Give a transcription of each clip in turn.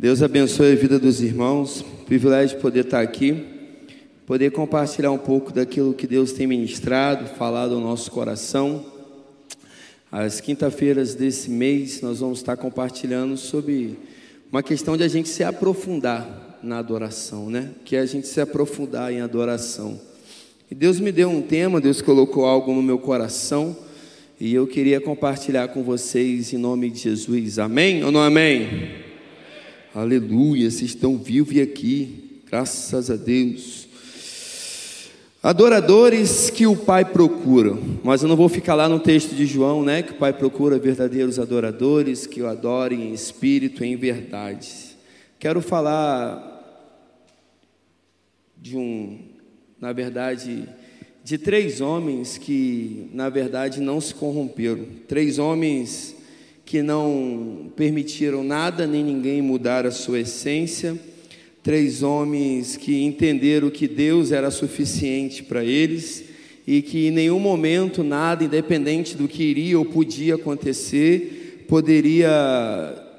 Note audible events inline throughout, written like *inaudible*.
Deus abençoe a vida dos irmãos. Privilégio de poder estar aqui, poder compartilhar um pouco daquilo que Deus tem ministrado, falado ao nosso coração. Às quinta-feiras desse mês, nós vamos estar compartilhando sobre uma questão de a gente se aprofundar na adoração, né? Que é a gente se aprofundar em adoração. E Deus me deu um tema, Deus colocou algo no meu coração, e eu queria compartilhar com vocês em nome de Jesus. Amém ou não amém? Aleluia, vocês estão vivos e aqui, graças a Deus. Adoradores que o Pai procura, mas eu não vou ficar lá no texto de João, né? Que o Pai procura verdadeiros adoradores que o adorem em espírito e em verdade. Quero falar de um, na verdade, de três homens que, na verdade, não se corromperam. Três homens que não permitiram nada nem ninguém mudar a sua essência. Três homens que entenderam que Deus era suficiente para eles e que em nenhum momento nada, independente do que iria ou podia acontecer, poderia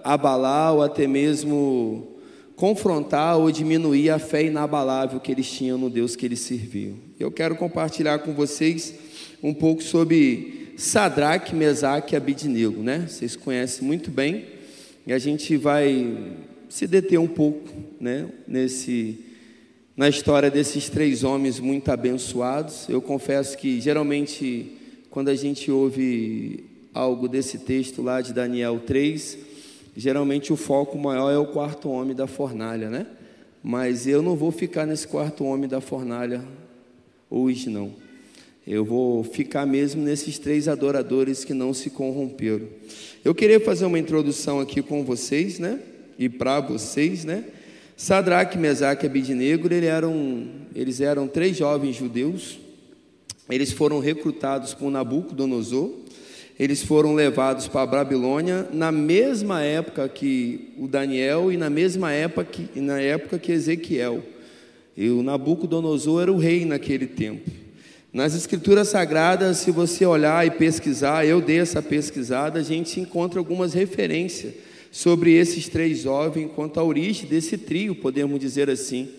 abalar ou até mesmo confrontar ou diminuir a fé inabalável que eles tinham no Deus que eles serviam. Eu quero compartilhar com vocês um pouco sobre Sadraque, Mesaque e Abidnego, né? Vocês conhecem muito bem. E a gente vai se deter um pouco, né, nesse na história desses três homens muito abençoados. Eu confesso que geralmente quando a gente ouve algo desse texto lá de Daniel 3, geralmente o foco maior é o quarto homem da fornalha, né? Mas eu não vou ficar nesse quarto homem da fornalha hoje não. Eu vou ficar mesmo nesses três adoradores que não se corromperam. Eu queria fazer uma introdução aqui com vocês, né? E para vocês, né? Sadraque, Mesaque e Abidnego, eles eram, eles eram três jovens judeus. Eles foram recrutados por Nabucodonosor. Eles foram levados para a Babilônia na mesma época que o Daniel e na mesma época que, na época que Ezequiel. E o Nabucodonosor era o rei naquele tempo. Nas escrituras sagradas, se você olhar e pesquisar, eu dei essa pesquisada, a gente encontra algumas referências sobre esses três jovens quanto à origem desse trio, podemos dizer assim.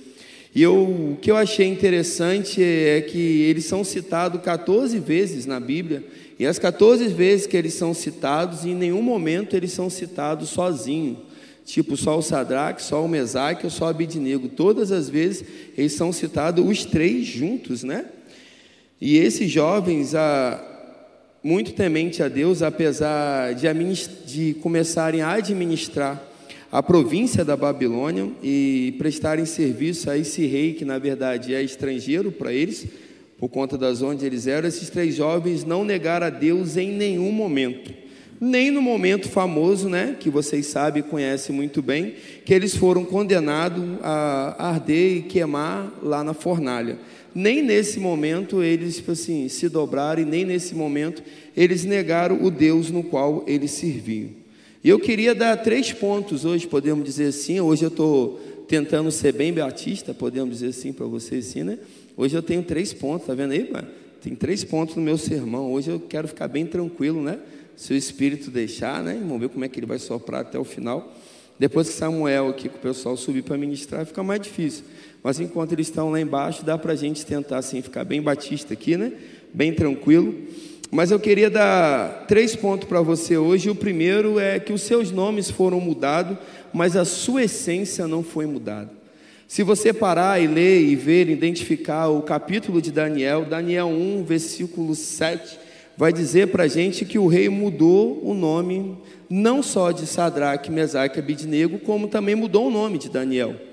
E eu, o que eu achei interessante é que eles são citados 14 vezes na Bíblia, e as 14 vezes que eles são citados, em nenhum momento eles são citados sozinhos. Tipo, só o Sadraque, só o Mesaque ou só o Abidnego. Todas as vezes eles são citados os três juntos, né? E esses jovens, muito temente a Deus, apesar de, de começarem a administrar a província da Babilônia e prestarem serviço a esse rei que na verdade é estrangeiro para eles, por conta das onde eles eram, esses três jovens não negaram a Deus em nenhum momento. Nem no momento famoso, né, que vocês sabem e conhecem muito bem, que eles foram condenados a arder e queimar lá na fornalha nem nesse momento eles tipo assim, se dobraram e nem nesse momento eles negaram o Deus no qual eles serviam. E eu queria dar três pontos hoje, podemos dizer assim. Hoje eu estou tentando ser bem batista, podemos dizer assim para vocês assim, né? Hoje eu tenho três pontos, tá vendo aí, mano? Tem três pontos no meu sermão. Hoje eu quero ficar bem tranquilo, né? Se o Espírito deixar, né? Vamos ver como é que ele vai soprar até o final. Depois que Samuel aqui, com o pessoal subir para ministrar, fica mais difícil. Mas enquanto eles estão lá embaixo, dá para a gente tentar assim, ficar bem batista aqui, né? Bem tranquilo. Mas eu queria dar três pontos para você hoje. O primeiro é que os seus nomes foram mudados, mas a sua essência não foi mudada. Se você parar e ler e ver, identificar o capítulo de Daniel, Daniel 1, versículo 7, vai dizer para a gente que o rei mudou o nome, não só de Sadraque, Mesaque e Abidnego, como também mudou o nome de Daniel.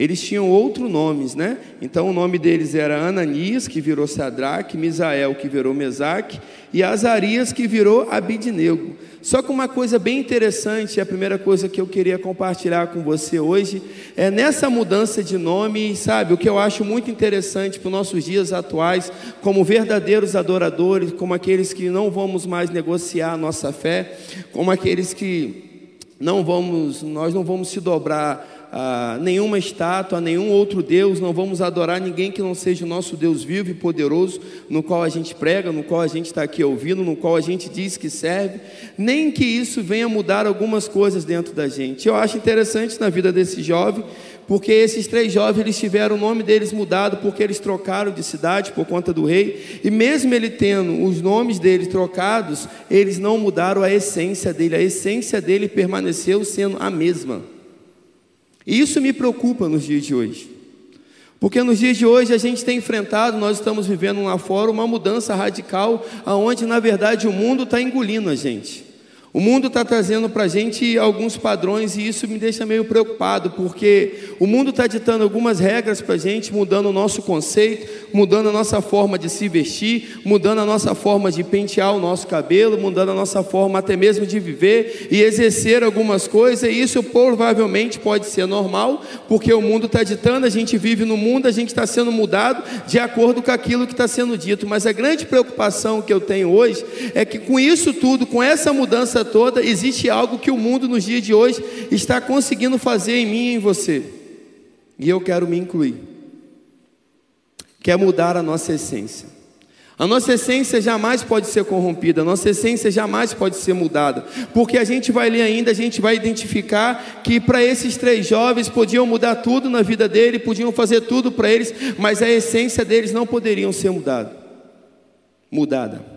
Eles tinham outros nomes, né? Então o nome deles era Ananias, que virou Sadraque, Misael, que virou Mesaque, e Azarias, que virou Abidnego. Só que uma coisa bem interessante, a primeira coisa que eu queria compartilhar com você hoje, é nessa mudança de nome, sabe, o que eu acho muito interessante para os nossos dias atuais, como verdadeiros adoradores, como aqueles que não vamos mais negociar a nossa fé, como aqueles que não vamos, nós não vamos se dobrar a nenhuma estátua, a nenhum outro Deus, não vamos adorar ninguém que não seja o nosso Deus vivo e poderoso, no qual a gente prega, no qual a gente está aqui ouvindo, no qual a gente diz que serve, nem que isso venha mudar algumas coisas dentro da gente. Eu acho interessante na vida desse jovem, porque esses três jovens eles tiveram o nome deles mudado porque eles trocaram de cidade por conta do rei, e mesmo ele tendo os nomes deles trocados, eles não mudaram a essência dele, a essência dele permaneceu sendo a mesma. E isso me preocupa nos dias de hoje. Porque nos dias de hoje a gente tem enfrentado, nós estamos vivendo lá fora uma mudança radical, aonde na verdade o mundo está engolindo a gente. O mundo está trazendo para a gente alguns padrões e isso me deixa meio preocupado, porque o mundo está ditando algumas regras para a gente, mudando o nosso conceito, mudando a nossa forma de se vestir, mudando a nossa forma de pentear o nosso cabelo, mudando a nossa forma até mesmo de viver e exercer algumas coisas, e isso provavelmente pode ser normal, porque o mundo está ditando, a gente vive no mundo, a gente está sendo mudado de acordo com aquilo que está sendo dito, mas a grande preocupação que eu tenho hoje é que com isso tudo, com essa mudança toda, existe algo que o mundo nos dias de hoje está conseguindo fazer em mim e em você. E eu quero me incluir. Quer mudar a nossa essência. A nossa essência jamais pode ser corrompida, a nossa essência jamais pode ser mudada, porque a gente vai ler ainda, a gente vai identificar que para esses três jovens podiam mudar tudo na vida dele, podiam fazer tudo para eles, mas a essência deles não poderiam ser mudada. Mudada.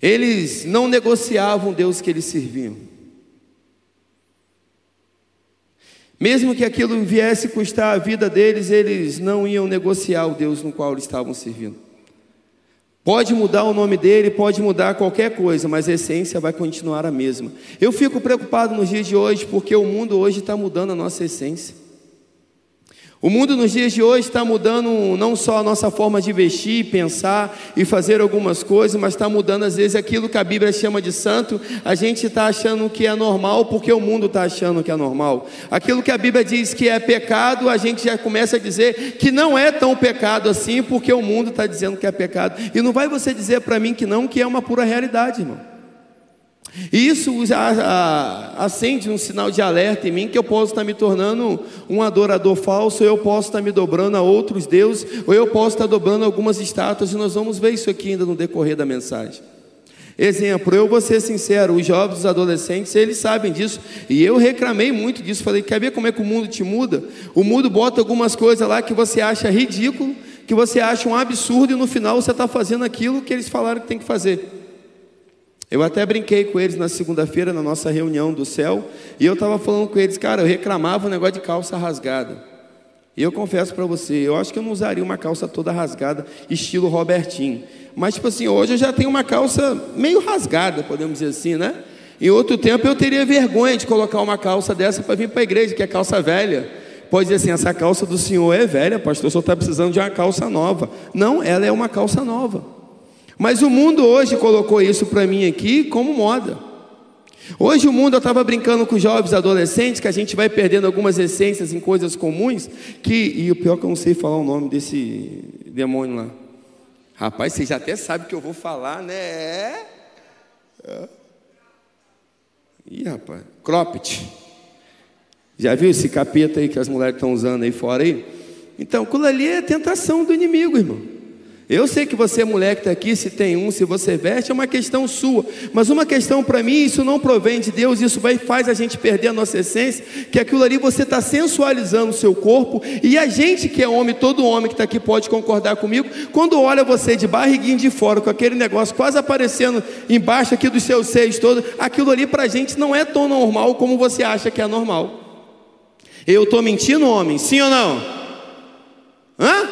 Eles não negociavam o Deus que eles serviam. Mesmo que aquilo viesse custar a vida deles, eles não iam negociar o Deus no qual eles estavam servindo. Pode mudar o nome dele, pode mudar qualquer coisa, mas a essência vai continuar a mesma. Eu fico preocupado nos dias de hoje, porque o mundo hoje está mudando a nossa essência. O mundo nos dias de hoje está mudando não só a nossa forma de vestir, pensar e fazer algumas coisas, mas está mudando às vezes aquilo que a Bíblia chama de santo. A gente está achando que é normal porque o mundo está achando que é normal. Aquilo que a Bíblia diz que é pecado, a gente já começa a dizer que não é tão pecado assim porque o mundo está dizendo que é pecado. E não vai você dizer para mim que não, que é uma pura realidade, irmão. E isso acende um sinal de alerta em mim que eu posso estar me tornando um adorador falso, ou eu posso estar me dobrando a outros deuses, ou eu posso estar dobrando algumas estátuas, e nós vamos ver isso aqui ainda no decorrer da mensagem. Exemplo, eu vou ser sincero, os jovens, os adolescentes, eles sabem disso, e eu reclamei muito disso, falei, quer ver como é que o mundo te muda? O mundo bota algumas coisas lá que você acha ridículo, que você acha um absurdo, e no final você está fazendo aquilo que eles falaram que tem que fazer. Eu até brinquei com eles na segunda-feira, na nossa reunião do céu, e eu estava falando com eles, cara, eu reclamava um negócio de calça rasgada. E eu confesso para você, eu acho que eu não usaria uma calça toda rasgada, estilo Robertinho. Mas, tipo assim, hoje eu já tenho uma calça meio rasgada, podemos dizer assim, né? Em outro tempo eu teria vergonha de colocar uma calça dessa para vir para a igreja, que é calça velha. Pode dizer assim: essa calça do senhor é velha, pastor, só está precisando de uma calça nova. Não, ela é uma calça nova. Mas o mundo hoje colocou isso para mim aqui como moda. Hoje o mundo, eu estava brincando com jovens adolescentes, que a gente vai perdendo algumas essências em coisas comuns, que, e o pior é que eu não sei falar o nome desse demônio lá. Rapaz, você já até sabe que eu vou falar, né? É. Ih, rapaz, cropped. Já viu esse capeta aí que as mulheres estão usando aí fora aí? Então, aquilo ali é tentação do inimigo, irmão. Eu sei que você mulher que está aqui, se tem um, se você veste, é uma questão sua. Mas uma questão para mim, isso não provém de Deus, isso vai faz a gente perder a nossa essência, que aquilo ali você está sensualizando o seu corpo, e a gente que é homem, todo homem que está aqui pode concordar comigo, quando olha você de barriguinho de fora, com aquele negócio quase aparecendo embaixo aqui dos seus seios todos, aquilo ali para a gente não é tão normal como você acha que é normal. Eu estou mentindo, homem? Sim ou não? Hã?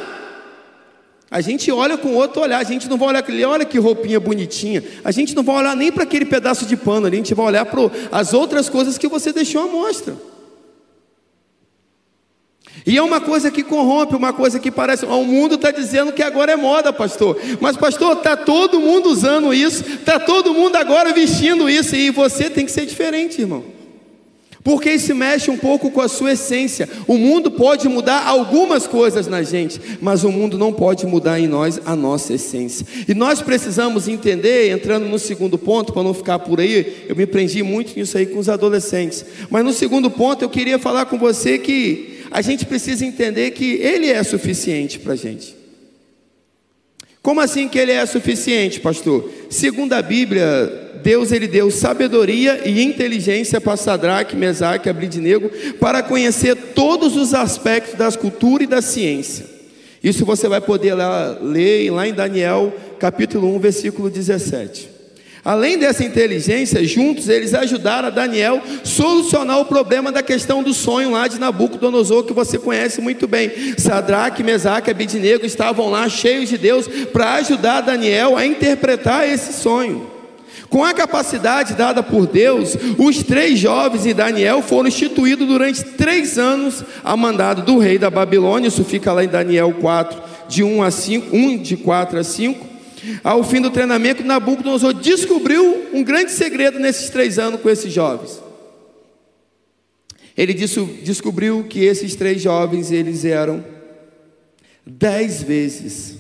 A gente olha com outro olhar, a gente não vai olhar aquele, olha que roupinha bonitinha. A gente não vai olhar nem para aquele pedaço de pano a gente vai olhar para as outras coisas que você deixou à mostra. E é uma coisa que corrompe, uma coisa que parece. O mundo está dizendo que agora é moda, pastor. Mas, pastor, está todo mundo usando isso, está todo mundo agora vestindo isso, e você tem que ser diferente, irmão. Porque isso mexe um pouco com a sua essência. O mundo pode mudar algumas coisas na gente, mas o mundo não pode mudar em nós a nossa essência. E nós precisamos entender, entrando no segundo ponto, para não ficar por aí, eu me prendi muito nisso aí com os adolescentes. Mas no segundo ponto, eu queria falar com você que a gente precisa entender que Ele é suficiente para a gente. Como assim que Ele é suficiente, pastor? Segundo a Bíblia, Deus ele deu sabedoria e inteligência para Sadraque, Mesaque e Abridnego para conhecer todos os aspectos das culturas e da ciência. Isso você vai poder lá, ler lá em Daniel, capítulo 1, versículo 17. Além dessa inteligência, juntos eles ajudaram a Daniel solucionar o problema da questão do sonho lá de Nabucodonosor, que você conhece muito bem. Sadraque, Mesaque e Abidnego estavam lá cheios de Deus para ajudar Daniel a interpretar esse sonho. Com a capacidade dada por Deus, os três jovens e Daniel foram instituídos durante três anos a mandado do rei da Babilônia. Isso fica lá em Daniel 4, de 1 a 5, 1 de 4 a 5. Ao fim do treinamento, Nabucodonosor descobriu um grande segredo nesses três anos com esses jovens. Ele descobriu que esses três jovens eles eram dez vezes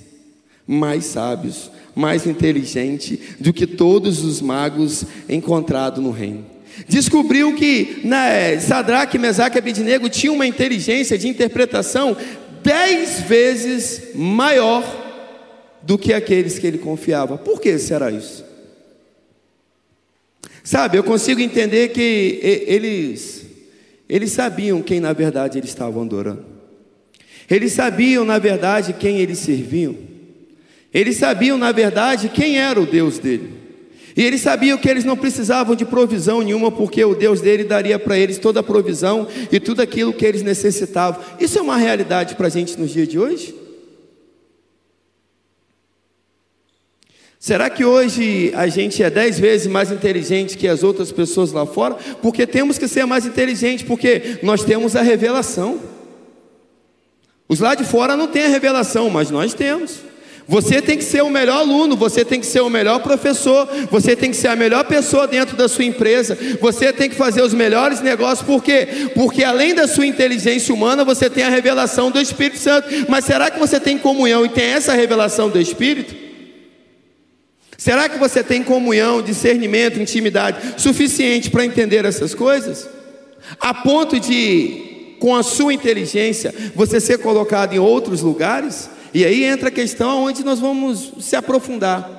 mais sábios mais inteligente do que todos os magos encontrados no reino. Descobriu que né, Sadraque, Mesaque e Abednego tinham uma inteligência de interpretação dez vezes maior do que aqueles que ele confiava. Por que será isso? Sabe, eu consigo entender que eles, eles sabiam quem na verdade eles estavam adorando. Eles sabiam na verdade quem eles serviam. Eles sabiam, na verdade, quem era o Deus dele. E eles sabiam que eles não precisavam de provisão nenhuma, porque o Deus dele daria para eles toda a provisão e tudo aquilo que eles necessitavam. Isso é uma realidade para a gente nos dias de hoje? Será que hoje a gente é dez vezes mais inteligente que as outras pessoas lá fora? Porque temos que ser mais inteligentes, porque nós temos a revelação. Os lá de fora não têm a revelação, mas nós temos. Você tem que ser o melhor aluno, você tem que ser o melhor professor, você tem que ser a melhor pessoa dentro da sua empresa, você tem que fazer os melhores negócios, por quê? Porque além da sua inteligência humana, você tem a revelação do Espírito Santo. Mas será que você tem comunhão e tem essa revelação do Espírito? Será que você tem comunhão, discernimento, intimidade suficiente para entender essas coisas? A ponto de, com a sua inteligência, você ser colocado em outros lugares? E aí entra a questão onde nós vamos se aprofundar.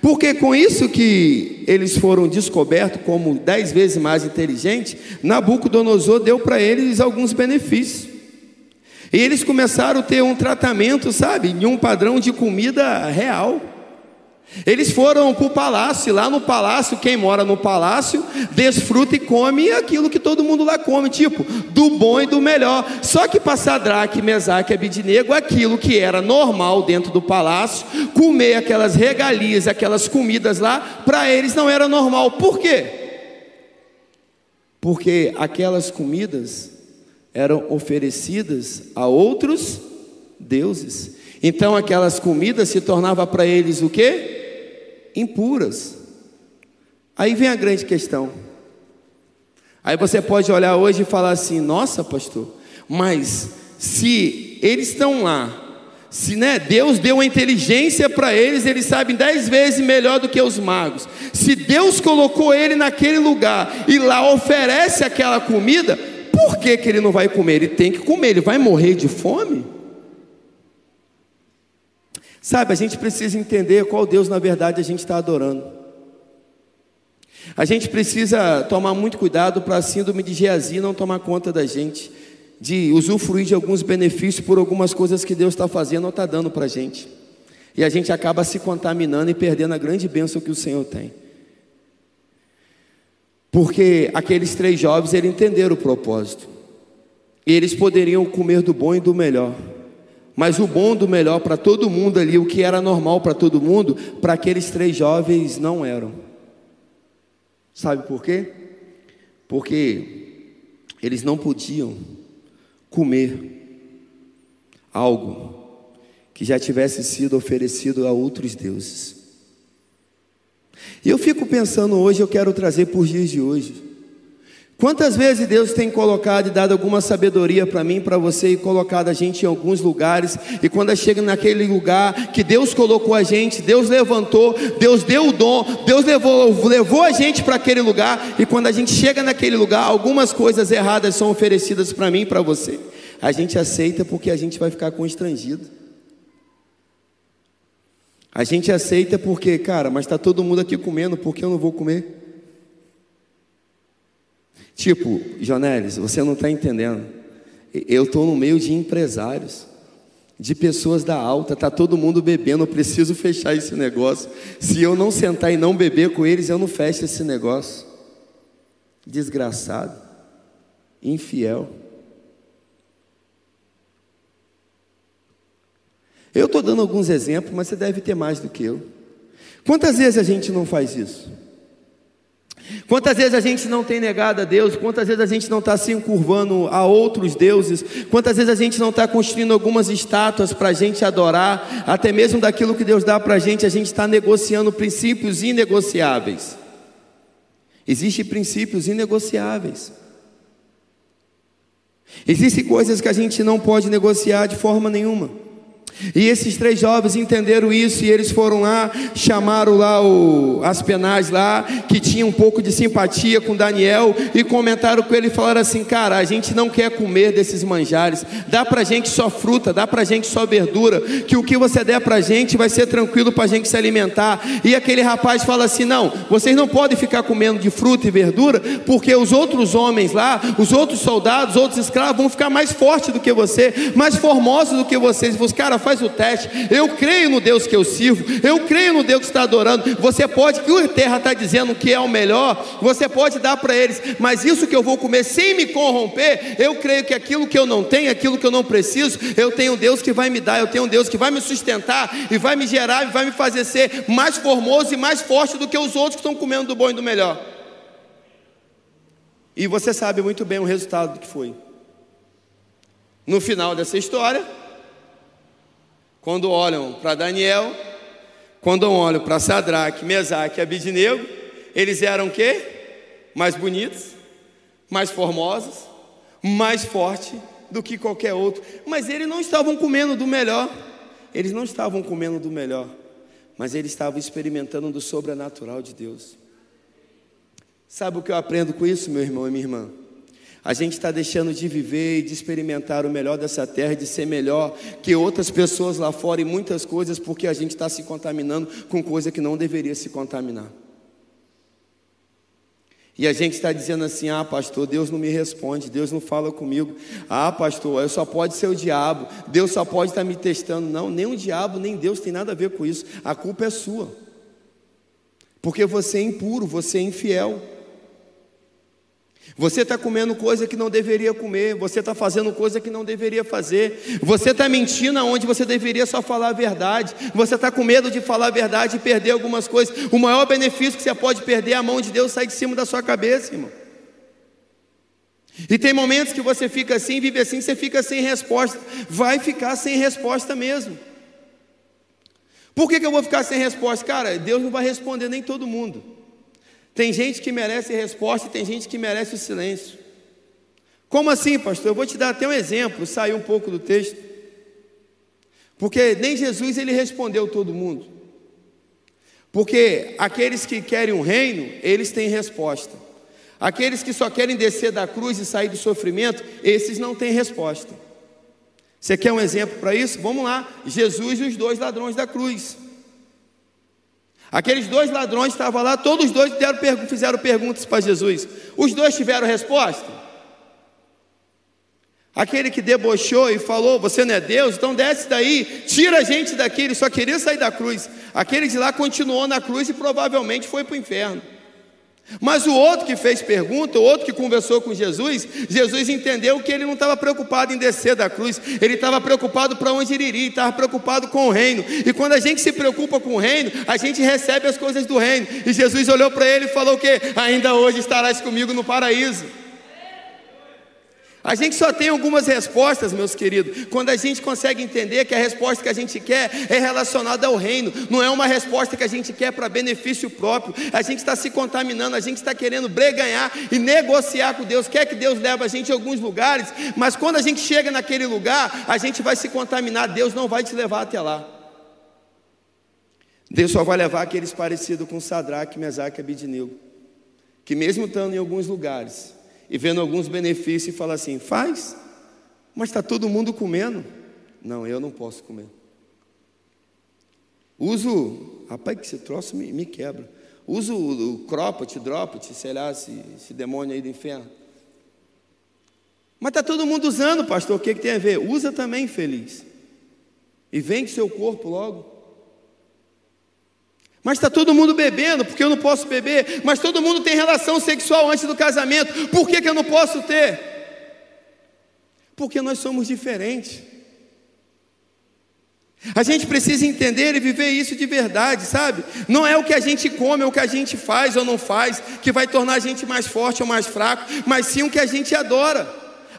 Porque com isso que eles foram descobertos como dez vezes mais inteligentes, Nabucodonosor deu para eles alguns benefícios. E eles começaram a ter um tratamento, sabe, de um padrão de comida real. Eles foram para o palácio, lá no palácio, quem mora no palácio, desfruta e come aquilo que todo mundo lá come, tipo, do bom e do melhor. Só que para Sadraque, Mesaque e Abidinego, aquilo que era normal dentro do palácio, comer aquelas regalias, aquelas comidas lá, para eles não era normal. Por quê? Porque aquelas comidas eram oferecidas a outros deuses. Então aquelas comidas se tornavam para eles o quê? Impuras. Aí vem a grande questão. Aí você pode olhar hoje e falar assim: nossa, pastor, mas se eles estão lá, se né, Deus deu a inteligência para eles, eles sabem dez vezes melhor do que os magos. Se Deus colocou ele naquele lugar e lá oferece aquela comida, por que, que ele não vai comer? Ele tem que comer, ele vai morrer de fome? Sabe, a gente precisa entender qual Deus na verdade a gente está adorando. A gente precisa tomar muito cuidado para a síndrome de Geazi não tomar conta da gente, de usufruir de alguns benefícios por algumas coisas que Deus está fazendo ou está dando para a gente. E a gente acaba se contaminando e perdendo a grande bênção que o Senhor tem. Porque aqueles três jovens, eles entenderam o propósito. E eles poderiam comer do bom e do melhor. Mas o bom do melhor para todo mundo ali, o que era normal para todo mundo, para aqueles três jovens não eram. Sabe por quê? Porque eles não podiam comer algo que já tivesse sido oferecido a outros deuses. E eu fico pensando hoje, eu quero trazer por dias de hoje. Quantas vezes Deus tem colocado e dado alguma sabedoria para mim, para você, e colocado a gente em alguns lugares, e quando chega naquele lugar que Deus colocou a gente, Deus levantou, Deus deu o dom, Deus levou, levou a gente para aquele lugar, e quando a gente chega naquele lugar, algumas coisas erradas são oferecidas para mim para você. A gente aceita porque a gente vai ficar constrangido. A gente aceita porque, cara, mas está todo mundo aqui comendo, por que eu não vou comer? Tipo, Jonelis, você não está entendendo. Eu estou no meio de empresários, de pessoas da alta, está todo mundo bebendo, eu preciso fechar esse negócio. Se eu não sentar e não beber com eles, eu não fecho esse negócio. Desgraçado, infiel. Eu estou dando alguns exemplos, mas você deve ter mais do que eu. Quantas vezes a gente não faz isso? Quantas vezes a gente não tem negado a Deus, quantas vezes a gente não está se encurvando a outros deuses, quantas vezes a gente não está construindo algumas estátuas para a gente adorar, até mesmo daquilo que Deus dá para a gente, a gente está negociando princípios inegociáveis. Existem princípios inegociáveis. Existem coisas que a gente não pode negociar de forma nenhuma. E esses três jovens entenderam isso e eles foram lá, chamaram lá o Aspenaz lá, que tinha um pouco de simpatia com Daniel e comentaram com ele e falaram assim: "Cara, a gente não quer comer desses manjares. Dá pra gente só fruta, dá pra gente só verdura, que o que você der pra gente vai ser tranquilo pra gente se alimentar". E aquele rapaz fala assim: "Não, vocês não podem ficar comendo de fruta e verdura, porque os outros homens lá, os outros soldados, os outros escravos vão ficar mais fortes do que você, mais formosos do que vocês". E cara, faz o teste. Eu creio no Deus que eu sirvo, eu creio no Deus que está adorando. Você pode, que o terra está dizendo que é o melhor, você pode dar para eles, mas isso que eu vou comer sem me corromper, eu creio que aquilo que eu não tenho, aquilo que eu não preciso, eu tenho um Deus que vai me dar, eu tenho um Deus que vai me sustentar e vai me gerar e vai me fazer ser mais formoso e mais forte do que os outros que estão comendo do bom e do melhor. E você sabe muito bem o resultado do que foi. No final dessa história, quando olham para Daniel, quando olham para Sadraque, Mesaque e Abidinego, eles eram o quê? Mais bonitos, mais formosos, mais fortes do que qualquer outro. Mas eles não estavam comendo do melhor. Eles não estavam comendo do melhor, mas eles estavam experimentando do sobrenatural de Deus. Sabe o que eu aprendo com isso, meu irmão e minha irmã? A gente está deixando de viver e de experimentar o melhor dessa terra, de ser melhor que outras pessoas lá fora e muitas coisas, porque a gente está se contaminando com coisa que não deveria se contaminar. E a gente está dizendo assim: ah, pastor, Deus não me responde, Deus não fala comigo. Ah, pastor, eu só pode ser o diabo, Deus só pode estar tá me testando. Não, nem o diabo, nem Deus tem nada a ver com isso. A culpa é sua, porque você é impuro, você é infiel. Você está comendo coisa que não deveria comer, você está fazendo coisa que não deveria fazer, você está mentindo onde você deveria só falar a verdade, você está com medo de falar a verdade e perder algumas coisas. O maior benefício que você pode perder é a mão de Deus sair de cima da sua cabeça, irmão. E tem momentos que você fica assim, vive assim, você fica sem resposta, vai ficar sem resposta mesmo. Por que, que eu vou ficar sem resposta? Cara, Deus não vai responder nem todo mundo. Tem gente que merece resposta e tem gente que merece o silêncio. Como assim, pastor? Eu vou te dar até um exemplo, sair um pouco do texto. Porque nem Jesus ele respondeu todo mundo. Porque aqueles que querem um reino, eles têm resposta. Aqueles que só querem descer da cruz e sair do sofrimento, esses não têm resposta. Você quer um exemplo para isso? Vamos lá. Jesus e os dois ladrões da cruz. Aqueles dois ladrões estavam lá, todos os dois deram, fizeram perguntas para Jesus. Os dois tiveram resposta? Aquele que debochou e falou: Você não é Deus, então desce daí, tira a gente daqui. Ele só queria sair da cruz. Aquele de lá continuou na cruz e provavelmente foi para o inferno. Mas o outro que fez pergunta, o outro que conversou com Jesus, Jesus entendeu que ele não estava preocupado em descer da cruz, ele estava preocupado para onde ele iria, estava preocupado com o reino. E quando a gente se preocupa com o reino, a gente recebe as coisas do reino. E Jesus olhou para ele e falou: O que? Ainda hoje estarás comigo no paraíso. A gente só tem algumas respostas, meus queridos, quando a gente consegue entender que a resposta que a gente quer é relacionada ao reino, não é uma resposta que a gente quer para benefício próprio. A gente está se contaminando, a gente está querendo breganhar e negociar com Deus, quer que Deus leve a gente a alguns lugares, mas quando a gente chega naquele lugar, a gente vai se contaminar, Deus não vai te levar até lá. Deus só vai levar aqueles parecidos com Sadraque, Mesaque e Abidinego, que mesmo estando em alguns lugares, e vendo alguns benefícios e fala assim: faz, mas está todo mundo comendo. Não, eu não posso comer. Uso, rapaz, que esse troço me, me quebra. Uso o, o cropote, dropote, sei lá, esse, esse demônio aí do inferno. Mas está todo mundo usando, pastor, o que, que tem a ver? Usa também, feliz. E vende seu corpo logo. Mas está todo mundo bebendo, porque eu não posso beber. Mas todo mundo tem relação sexual antes do casamento, por que, que eu não posso ter? Porque nós somos diferentes. A gente precisa entender e viver isso de verdade, sabe? Não é o que a gente come, é o que a gente faz ou não faz, que vai tornar a gente mais forte ou mais fraco, mas sim o que a gente adora.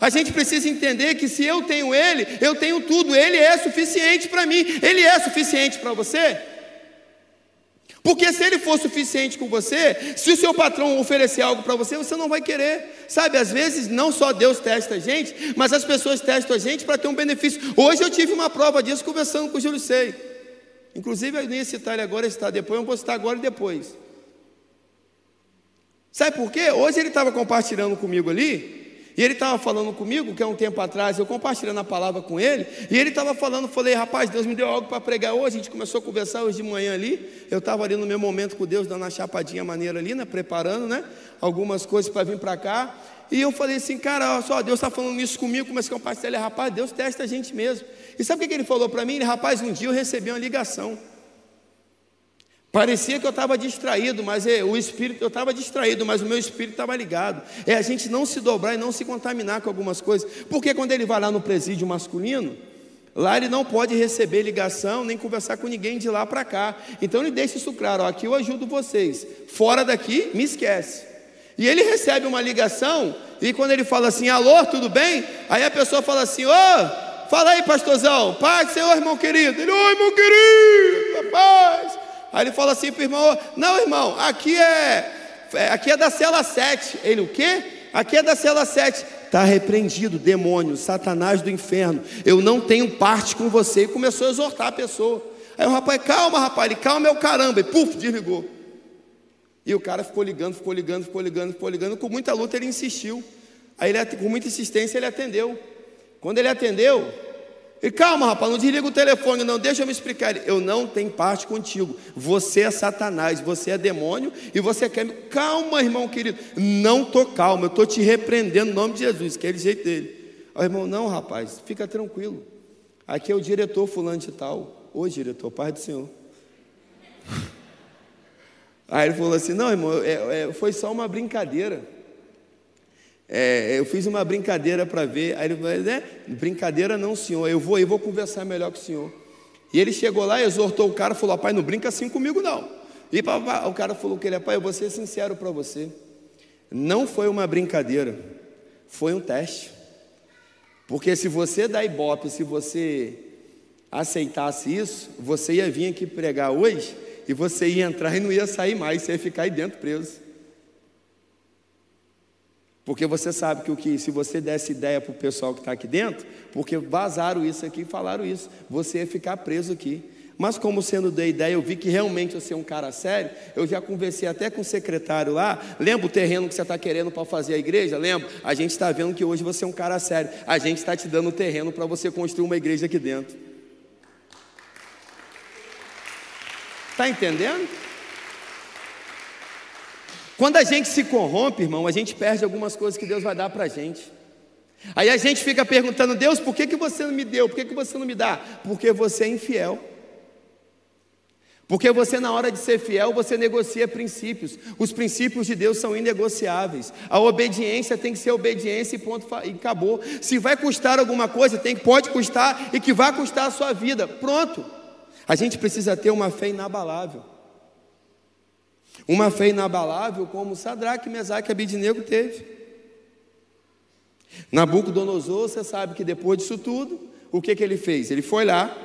A gente precisa entender que se eu tenho Ele, eu tenho tudo, Ele é suficiente para mim, Ele é suficiente para você. Porque se ele for suficiente com você, se o seu patrão oferecer algo para você, você não vai querer. Sabe, às vezes não só Deus testa a gente, mas as pessoas testam a gente para ter um benefício. Hoje eu tive uma prova disso conversando com o Júlio Sei. Inclusive, eu nem ia citar ele agora, citar depois, eu vou citar agora e depois. Sabe por quê? Hoje ele estava compartilhando comigo ali, e ele estava falando comigo, que há um tempo atrás, eu compartilhando a palavra com ele, e ele estava falando, falei, rapaz, Deus me deu algo para pregar hoje, a gente começou a conversar hoje de manhã ali, eu estava ali no meu momento com Deus, dando uma chapadinha maneira ali, né, preparando, né, algumas coisas para vir para cá, e eu falei assim, cara, olha só, Deus está falando isso comigo, comecei a compartilhar, rapaz, Deus testa a gente mesmo, e sabe o que ele falou para mim? Ele, rapaz, um dia eu recebi uma ligação, Parecia que eu estava distraído, mas é, o espírito, eu estava distraído, mas o meu espírito estava ligado. É a gente não se dobrar e não se contaminar com algumas coisas. Porque quando ele vai lá no presídio masculino, lá ele não pode receber ligação nem conversar com ninguém de lá para cá. Então ele deixa isso claro: ó, aqui eu ajudo vocês. Fora daqui, me esquece. E ele recebe uma ligação, e quando ele fala assim, alô, tudo bem? Aí a pessoa fala assim, ô, oh, fala aí, pastorzão, paz, Senhor, irmão querido. Ele, ô, irmão querido, paz. Aí ele fala assim para o irmão: Não, irmão, aqui é, é, aqui é da cela 7. Ele, o quê? Aqui é da cela 7. Está repreendido, demônio, Satanás do inferno. Eu não tenho parte com você. E começou a exortar a pessoa. Aí o rapaz, calma, rapaz, ele, calma é o caramba. E puf, desligou. E o cara ficou ligando, ficou ligando, ficou ligando, ficou ligando. Com muita luta ele insistiu. Aí ele, com muita insistência ele atendeu. Quando ele atendeu, e calma, rapaz, não desliga o telefone, não, deixa eu me explicar. Eu não tenho parte contigo. Você é Satanás, você é demônio e você quer. Calma, irmão querido. Não estou calmo, eu estou te repreendendo no nome de Jesus, aquele jeito dele. Aí, irmão, não, rapaz, fica tranquilo. Aqui é o diretor fulano de tal. Ô diretor, Pai do Senhor. Aí ele falou assim: não, irmão, é, é, foi só uma brincadeira. É, eu fiz uma brincadeira para ver. Aí ele falou, né? Brincadeira não, senhor. Eu vou, eu vou conversar melhor com o senhor. E ele chegou lá, exortou o cara, falou: Pai, não brinca assim comigo, não. E o cara falou que ele pai, eu vou ser sincero para você. Não foi uma brincadeira, foi um teste. Porque se você dá ibope, se você aceitasse isso, você ia vir aqui pregar hoje e você ia entrar e não ia sair mais, você ia ficar aí dentro preso. Porque você sabe que o que, se você desse ideia para o pessoal que está aqui dentro, porque vazaram isso aqui e falaram isso, você ia ficar preso aqui. Mas como sendo da ideia, eu vi que realmente você é um cara sério, eu já conversei até com o secretário lá, lembra o terreno que você está querendo para fazer a igreja? Lembra? A gente está vendo que hoje você é um cara sério, a gente está te dando o terreno para você construir uma igreja aqui dentro. Está entendendo? Quando a gente se corrompe, irmão, a gente perde algumas coisas que Deus vai dar para a gente. Aí a gente fica perguntando, Deus, por que, que você não me deu? Por que, que você não me dá? Porque você é infiel. Porque você, na hora de ser fiel, você negocia princípios. Os princípios de Deus são inegociáveis. A obediência tem que ser obediência e ponto e acabou. Se vai custar alguma coisa, tem pode custar e que vai custar a sua vida. Pronto. A gente precisa ter uma fé inabalável. Uma fé inabalável como Sadraque, Mesaque e Abidinego teve. Nabucodonosor, você sabe que depois disso tudo, o que, que ele fez? Ele foi lá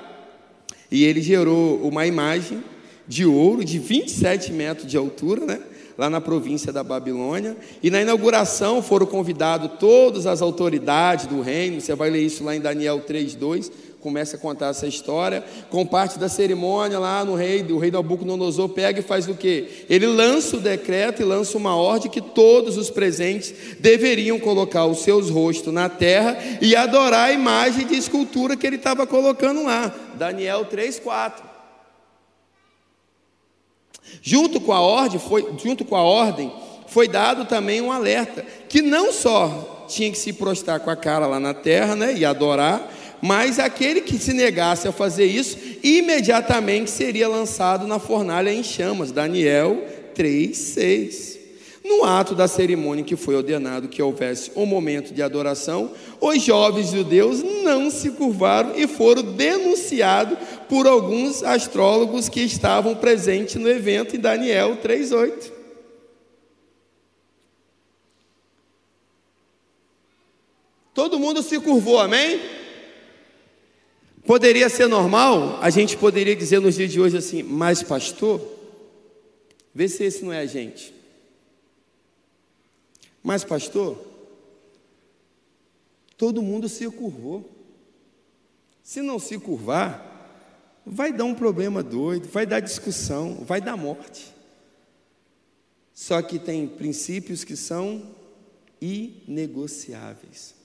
e ele gerou uma imagem de ouro de 27 metros de altura, né? lá na província da Babilônia. E na inauguração foram convidados todas as autoridades do reino. Você vai ler isso lá em Daniel 3:2 começa a contar essa história, com parte da cerimônia lá no rei, o rei Nabucodonosor pega e faz o quê? Ele lança o decreto e lança uma ordem que todos os presentes deveriam colocar os seus rostos na terra e adorar a imagem de escultura que ele estava colocando lá. Daniel 3:4. Junto com a ordem foi, junto com a ordem foi dado também um alerta que não só tinha que se prostrar com a cara lá na terra, né, e adorar, mas aquele que se negasse a fazer isso, imediatamente seria lançado na fornalha em chamas. Daniel 3:6. No ato da cerimônia que foi ordenado que houvesse um momento de adoração, os jovens judeus não se curvaram e foram denunciados por alguns astrólogos que estavam presentes no evento em Daniel 3:8. Todo mundo se curvou, amém? Poderia ser normal, a gente poderia dizer nos dias de hoje assim, mas pastor, vê se esse não é a gente. Mas pastor, todo mundo se curvou. Se não se curvar, vai dar um problema doido, vai dar discussão, vai dar morte. Só que tem princípios que são inegociáveis.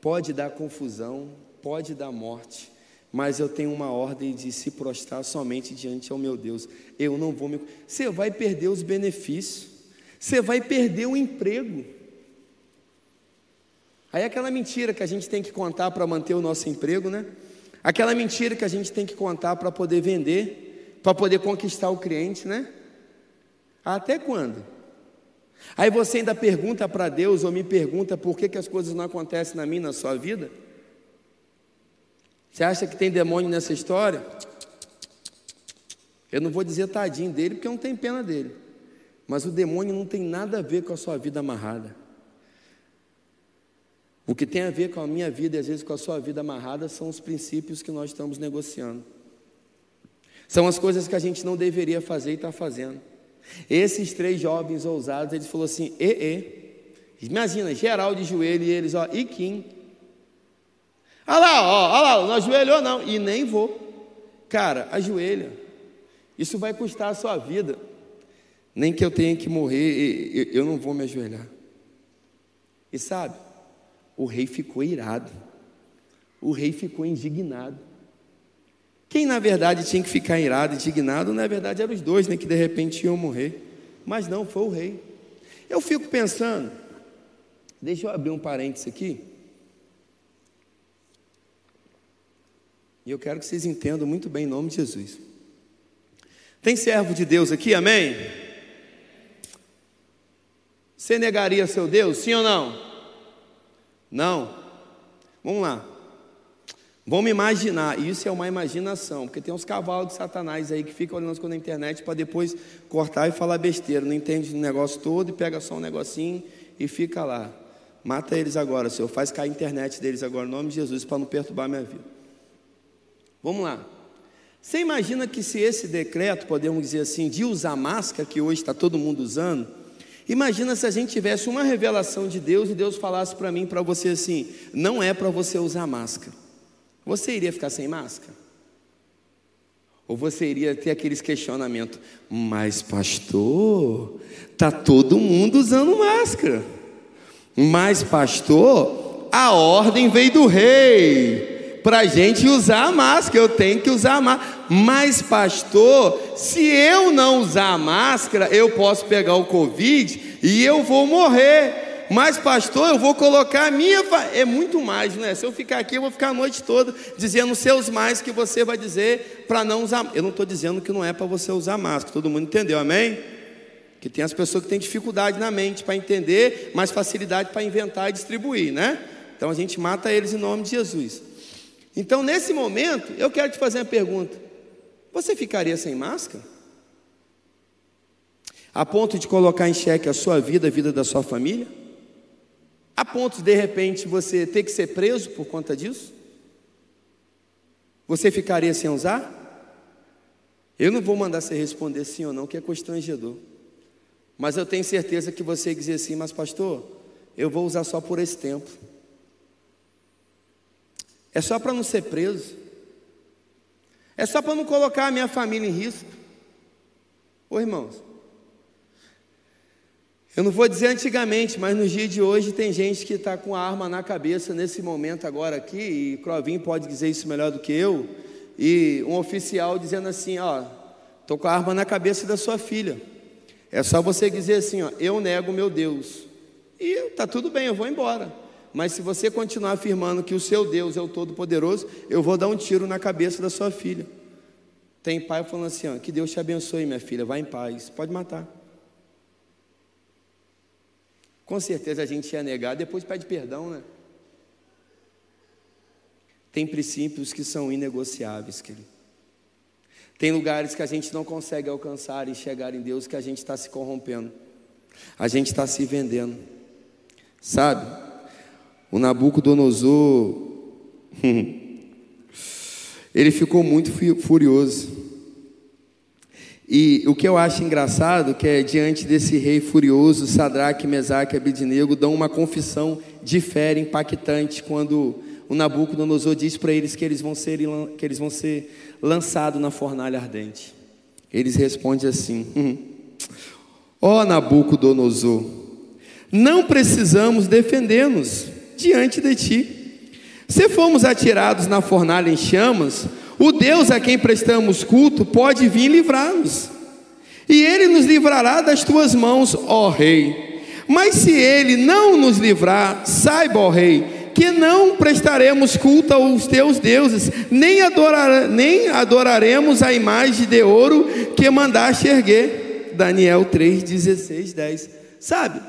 Pode dar confusão, pode dar morte, mas eu tenho uma ordem de se prostrar somente diante ao meu Deus. Eu não vou me. Você vai perder os benefícios, você vai perder o emprego. Aí aquela mentira que a gente tem que contar para manter o nosso emprego, né? Aquela mentira que a gente tem que contar para poder vender, para poder conquistar o cliente, né? Até quando? Aí você ainda pergunta para Deus ou me pergunta por que, que as coisas não acontecem na minha, na sua vida? Você acha que tem demônio nessa história? Eu não vou dizer tadinho dele, porque eu não tenho pena dele. Mas o demônio não tem nada a ver com a sua vida amarrada. O que tem a ver com a minha vida e às vezes com a sua vida amarrada são os princípios que nós estamos negociando. São as coisas que a gente não deveria fazer e está fazendo. Esses três jovens ousados, eles falaram assim: e, e. Imagina, geral de joelho e eles, ó, e Kim. Olha lá, ó, olha lá, não ajoelhou não, e nem vou. Cara, ajoelha. Isso vai custar a sua vida. Nem que eu tenha que morrer, eu não vou me ajoelhar. E sabe, o rei ficou irado. O rei ficou indignado. Quem na verdade tinha que ficar irado, indignado, na verdade eram os dois, né, que de repente iam morrer. Mas não, foi o rei. Eu fico pensando, deixa eu abrir um parênteses aqui. E eu quero que vocês entendam muito bem em nome de Jesus. Tem servo de Deus aqui, amém? Você negaria seu Deus, sim ou não? Não? Vamos lá. Vamos imaginar, isso é uma imaginação, porque tem uns cavalos de Satanás aí que ficam olhando as coisas na internet para depois cortar e falar besteira, não entende o negócio todo e pega só um negocinho e fica lá. Mata eles agora, Senhor, faz cair a internet deles agora, em nome de Jesus, para não perturbar minha vida. Vamos lá. Você imagina que se esse decreto, podemos dizer assim, de usar máscara, que hoje está todo mundo usando, imagina se a gente tivesse uma revelação de Deus e Deus falasse para mim, para você assim, não é para você usar máscara. Você iria ficar sem máscara? Ou você iria ter aqueles questionamentos, mas pastor, tá todo mundo usando máscara. Mas pastor, a ordem veio do rei para a gente usar a máscara. Eu tenho que usar a máscara. Mas pastor, se eu não usar a máscara, eu posso pegar o covid e eu vou morrer. Mas, pastor, eu vou colocar a minha. É muito mais, não é? Se eu ficar aqui, eu vou ficar a noite toda dizendo seus mais que você vai dizer para não usar. Eu não estou dizendo que não é para você usar máscara, todo mundo entendeu, amém? Que tem as pessoas que têm dificuldade na mente para entender, mas facilidade para inventar e distribuir, né? Então a gente mata eles em nome de Jesus. Então, nesse momento, eu quero te fazer uma pergunta: você ficaria sem máscara? A ponto de colocar em xeque a sua vida, a vida da sua família? A ponto de, de repente, você ter que ser preso por conta disso? Você ficaria sem usar? Eu não vou mandar você responder sim ou não, que é constrangedor. Mas eu tenho certeza que você dizer assim, mas pastor, eu vou usar só por esse tempo. É só para não ser preso. É só para não colocar a minha família em risco. Ô irmãos, eu não vou dizer antigamente, mas nos dias de hoje tem gente que está com a arma na cabeça nesse momento agora aqui, e Crovinho pode dizer isso melhor do que eu, e um oficial dizendo assim, ó, estou com a arma na cabeça da sua filha. É só você dizer assim, ó, eu nego meu Deus. E tá tudo bem, eu vou embora. Mas se você continuar afirmando que o seu Deus é o Todo-Poderoso, eu vou dar um tiro na cabeça da sua filha. Tem pai falando assim, ó, que Deus te abençoe, minha filha, vá em paz. Pode matar. Com certeza a gente ia negar, depois pede perdão, né? Tem princípios que são inegociáveis, querido. Tem lugares que a gente não consegue alcançar e chegar em Deus que a gente está se corrompendo. A gente está se vendendo. Sabe? O Nabucodonosor, *laughs* ele ficou muito furioso. E o que eu acho engraçado que é diante desse rei furioso, Sadraque, Mesaque e Abidnego dão uma confissão de fé impactante quando o Nabucodonosor diz para eles que eles vão ser que eles vão ser lançado na fornalha ardente. Eles respondem assim: hum, Ó oh, Nabucodonosor, não precisamos defender-nos diante de ti. Se fomos atirados na fornalha em chamas, o Deus a quem prestamos culto pode vir livrar-nos. E ele nos livrará das tuas mãos, ó Rei. Mas se ele não nos livrar, saiba, ó Rei, que não prestaremos culto aos teus deuses, nem, adorar, nem adoraremos a imagem de ouro que mandaste erguer. Daniel 3, 16, 10. Sabe?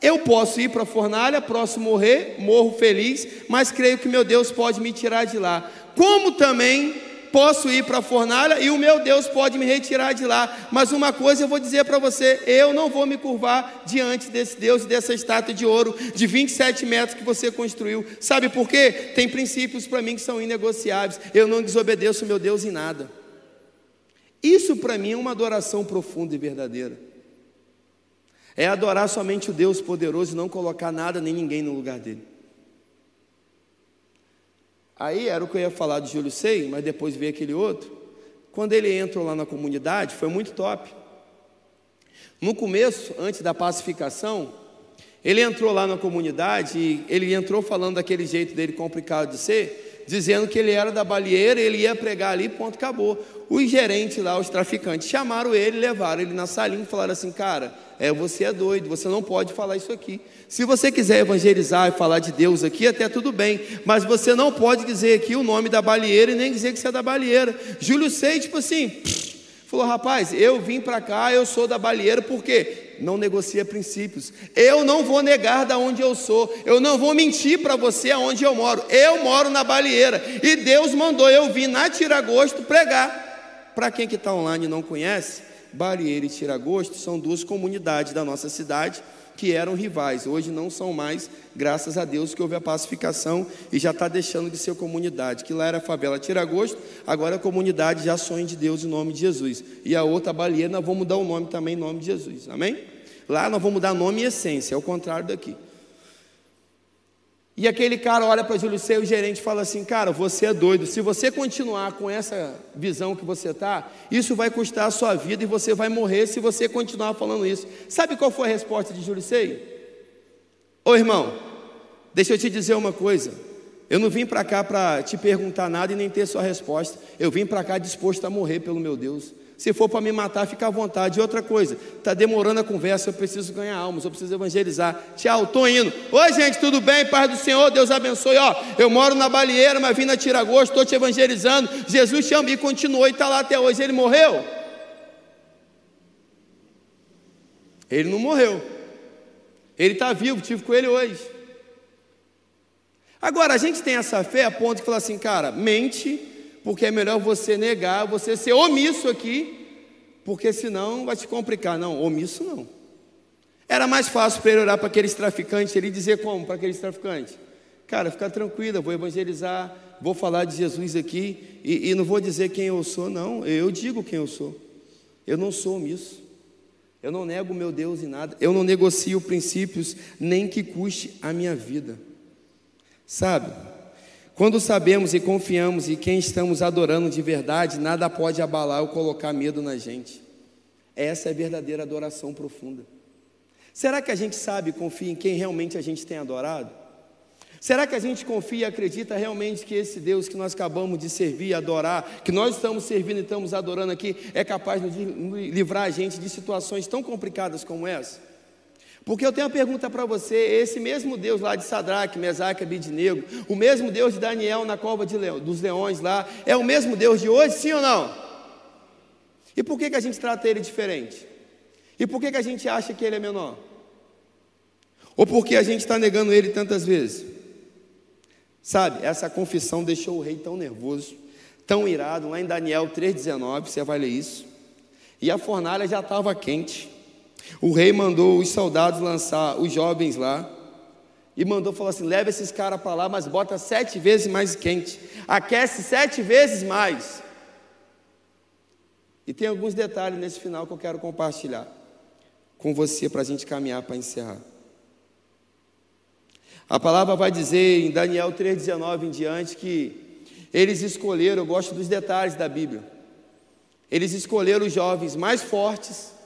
Eu posso ir para a fornalha, posso morrer, morro feliz, mas creio que meu Deus pode me tirar de lá. Como também posso ir para a fornalha e o meu Deus pode me retirar de lá. Mas uma coisa eu vou dizer para você: eu não vou me curvar diante desse Deus e dessa estátua de ouro de 27 metros que você construiu. Sabe por quê? Tem princípios para mim que são inegociáveis. Eu não desobedeço meu Deus em nada. Isso para mim é uma adoração profunda e verdadeira. É adorar somente o Deus poderoso e não colocar nada nem ninguém no lugar dele. Aí era o que eu ia falar de Júlio Sei, mas depois veio aquele outro. Quando ele entrou lá na comunidade, foi muito top. No começo, antes da pacificação, ele entrou lá na comunidade e ele entrou falando daquele jeito dele complicado de ser, dizendo que ele era da balieira, ele ia pregar ali, ponto, acabou. Os gerentes lá, os traficantes, chamaram ele, levaram ele na salinha e falaram assim: Cara, é, você é doido, você não pode falar isso aqui. Se você quiser evangelizar e falar de Deus aqui, até tudo bem, mas você não pode dizer aqui o nome da balieira e nem dizer que você é da balieira. Júlio Sei, tipo assim, falou: rapaz, eu vim para cá, eu sou da balieira, por quê? Não negocia princípios. Eu não vou negar da onde eu sou. Eu não vou mentir para você aonde eu moro. Eu moro na balieira. E Deus mandou eu vir na Tiragosto pregar. Para quem que está online e não conhece, Balieira e Tiragosto são duas comunidades da nossa cidade que eram rivais, hoje não são mais, graças a Deus que houve a pacificação e já está deixando de ser comunidade. Que lá era a favela Tiragosto, agora a comunidade já sonha de Deus em nome de Jesus. E a outra Balieira, nós vamos mudar o nome também em nome de Jesus, amém? Lá nós vamos mudar nome e essência, é o contrário daqui. E aquele cara olha para Júlio Cê, o gerente fala assim: Cara, você é doido. Se você continuar com essa visão que você está, isso vai custar a sua vida e você vai morrer se você continuar falando isso. Sabe qual foi a resposta de Júlio Cê? Ô irmão, deixa eu te dizer uma coisa. Eu não vim para cá para te perguntar nada e nem ter sua resposta. Eu vim para cá disposto a morrer pelo meu Deus. Se for para me matar, fica à vontade. E outra coisa, está demorando a conversa, eu preciso ganhar almas, eu preciso evangelizar. Tchau, estou indo. Oi, gente, tudo bem? Paz do Senhor, Deus abençoe. Ó, eu moro na Balieira, mas vim na Tiragosto, estou te evangelizando. Jesus te ama e continuou e está lá até hoje. Ele morreu? Ele não morreu. Ele está vivo, tive com ele hoje. Agora, a gente tem essa fé a ponto de falar assim, cara, mente porque é melhor você negar, você ser omisso aqui, porque senão vai te complicar. Não, omisso não. Era mais fácil para ele orar para aqueles traficantes, ele dizer como para aqueles traficantes? Cara, fica tranquilo, eu vou evangelizar, vou falar de Jesus aqui e, e, não vou dizer quem eu sou, não. Eu digo quem eu sou. Eu não sou omisso. Eu não nego meu Deus em nada. Eu não negocio princípios nem que custe a minha vida. Sabe? Quando sabemos e confiamos em quem estamos adorando de verdade, nada pode abalar ou colocar medo na gente. Essa é a verdadeira adoração profunda. Será que a gente sabe e confia em quem realmente a gente tem adorado? Será que a gente confia e acredita realmente que esse Deus que nós acabamos de servir, adorar, que nós estamos servindo e estamos adorando aqui, é capaz de livrar a gente de situações tão complicadas como essa? Porque eu tenho uma pergunta para você: esse mesmo Deus lá de Sadraque, Mesaque, Abidnego, o mesmo Deus de Daniel na cova leão, dos leões lá, é o mesmo Deus de hoje, sim ou não? E por que, que a gente trata ele diferente? E por que, que a gente acha que ele é menor? Ou porque a gente está negando ele tantas vezes? Sabe, essa confissão deixou o rei tão nervoso, tão irado. Lá em Daniel 3,19, você vai ler isso. E a fornalha já estava quente. O rei mandou os soldados lançar os jovens lá. E mandou falar assim: leva esses caras para lá, mas bota sete vezes mais quente. Aquece sete vezes mais. E tem alguns detalhes nesse final que eu quero compartilhar com você para a gente caminhar para encerrar. A palavra vai dizer em Daniel 3,19 em diante que eles escolheram, eu gosto dos detalhes da Bíblia, eles escolheram os jovens mais fortes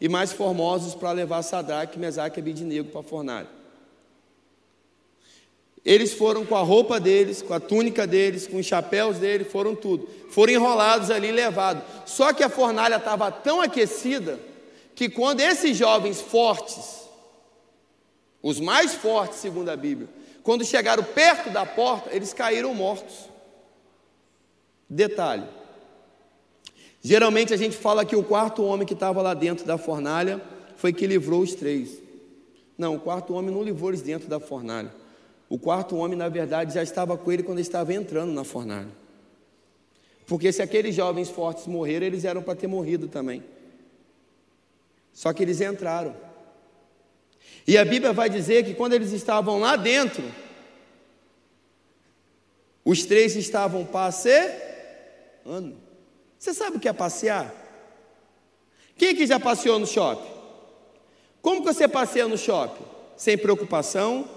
e mais formosos para levar Sadraque, Mesaque e Abidnego para a fornalha. Eles foram com a roupa deles, com a túnica deles, com os chapéus deles, foram tudo. Foram enrolados ali e levados. Só que a fornalha estava tão aquecida que quando esses jovens fortes os mais fortes, segundo a Bíblia, quando chegaram perto da porta, eles caíram mortos. Detalhe: geralmente a gente fala que o quarto homem que estava lá dentro da fornalha foi que livrou os três. Não, o quarto homem não livrou eles dentro da fornalha. O quarto homem, na verdade, já estava com ele quando ele estava entrando na fornalha. Porque se aqueles jovens fortes morreram, eles eram para ter morrido também. Só que eles entraram. E a Bíblia vai dizer que quando eles estavam lá dentro, os três estavam passeando. Você sabe o que é passear? Quem que já passeou no shopping? Como que você passeia no shopping? Sem preocupação,